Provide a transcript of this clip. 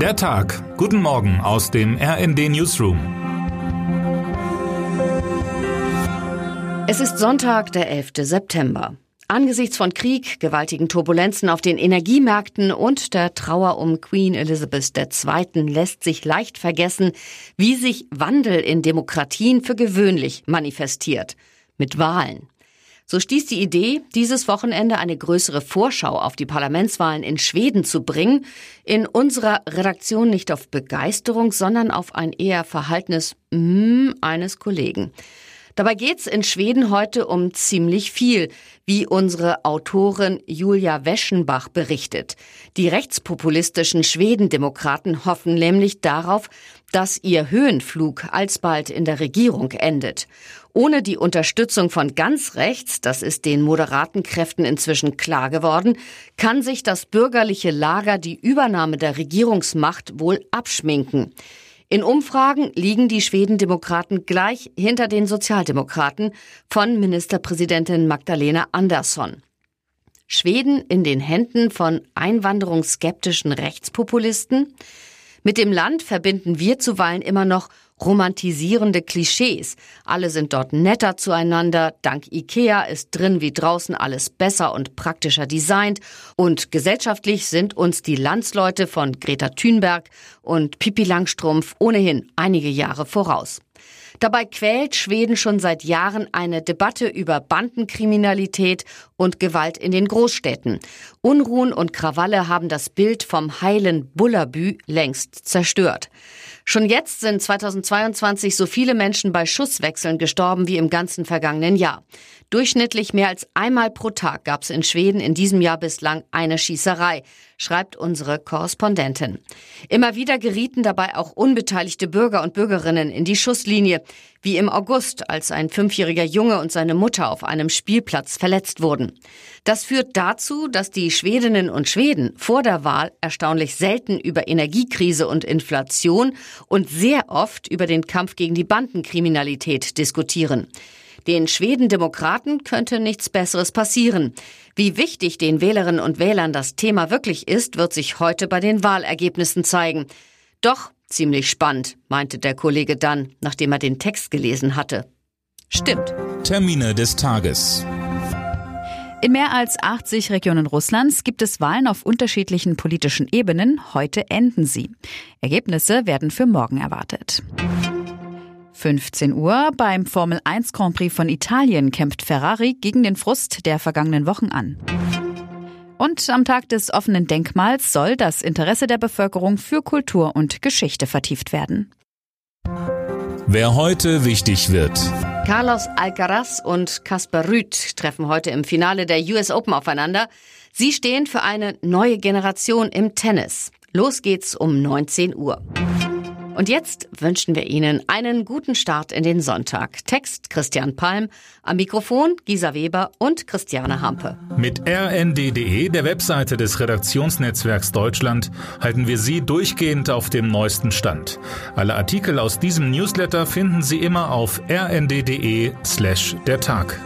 Der Tag. Guten Morgen aus dem RND Newsroom. Es ist Sonntag, der 11. September. Angesichts von Krieg, gewaltigen Turbulenzen auf den Energiemärkten und der Trauer um Queen Elizabeth II. lässt sich leicht vergessen, wie sich Wandel in Demokratien für gewöhnlich manifestiert. Mit Wahlen. So stieß die Idee, dieses Wochenende eine größere Vorschau auf die Parlamentswahlen in Schweden zu bringen, in unserer Redaktion nicht auf Begeisterung, sondern auf ein eher verhaltenes Mm eines Kollegen. Dabei geht's in Schweden heute um ziemlich viel, wie unsere Autorin Julia Weschenbach berichtet. Die rechtspopulistischen Schwedendemokraten hoffen nämlich darauf, dass ihr Höhenflug alsbald in der Regierung endet. Ohne die Unterstützung von ganz rechts, das ist den moderaten Kräften inzwischen klar geworden, kann sich das bürgerliche Lager die Übernahme der Regierungsmacht wohl abschminken. In Umfragen liegen die Schwedendemokraten gleich hinter den Sozialdemokraten von Ministerpräsidentin Magdalena Andersson. Schweden in den Händen von einwanderungsskeptischen Rechtspopulisten? Mit dem Land verbinden wir zuweilen immer noch romantisierende Klischees. Alle sind dort netter zueinander. Dank Ikea ist drin wie draußen alles besser und praktischer designt. Und gesellschaftlich sind uns die Landsleute von Greta Thunberg und Pippi Langstrumpf ohnehin einige Jahre voraus. Dabei quält Schweden schon seit Jahren eine Debatte über Bandenkriminalität und Gewalt in den Großstädten. Unruhen und Krawalle haben das Bild vom heilen Bullabü längst zerstört. Schon jetzt sind 2022 so viele Menschen bei Schusswechseln gestorben wie im ganzen vergangenen Jahr. Durchschnittlich mehr als einmal pro Tag gab es in Schweden in diesem Jahr bislang eine Schießerei, schreibt unsere Korrespondentin. Immer wieder gerieten dabei auch unbeteiligte Bürger und Bürgerinnen in die Schusslinie, wie im August, als ein fünfjähriger Junge und seine Mutter auf einem Spielplatz verletzt wurden. Das führt dazu, dass die Schwedinnen und Schweden vor der Wahl erstaunlich selten über Energiekrise und Inflation und sehr oft über den Kampf gegen die Bandenkriminalität diskutieren. Den Schweden-Demokraten könnte nichts Besseres passieren. Wie wichtig den Wählerinnen und Wählern das Thema wirklich ist, wird sich heute bei den Wahlergebnissen zeigen. Doch ziemlich spannend, meinte der Kollege dann, nachdem er den Text gelesen hatte. Stimmt. Termine des Tages. In mehr als 80 Regionen Russlands gibt es Wahlen auf unterschiedlichen politischen Ebenen. Heute enden sie. Ergebnisse werden für morgen erwartet. 15 Uhr beim Formel 1 Grand Prix von Italien kämpft Ferrari gegen den Frust der vergangenen Wochen an. Und am Tag des offenen Denkmals soll das Interesse der Bevölkerung für Kultur und Geschichte vertieft werden. Wer heute wichtig wird. Carlos Alcaraz und Kasper Rüth treffen heute im Finale der US Open aufeinander. Sie stehen für eine neue Generation im Tennis. Los geht's um 19 Uhr. Und jetzt wünschen wir Ihnen einen guten Start in den Sonntag. Text Christian Palm, am Mikrofon Gisa Weber und Christiane Hampe. Mit rnd.de, der Webseite des Redaktionsnetzwerks Deutschland, halten wir Sie durchgehend auf dem neuesten Stand. Alle Artikel aus diesem Newsletter finden Sie immer auf rnd.de slash der Tag.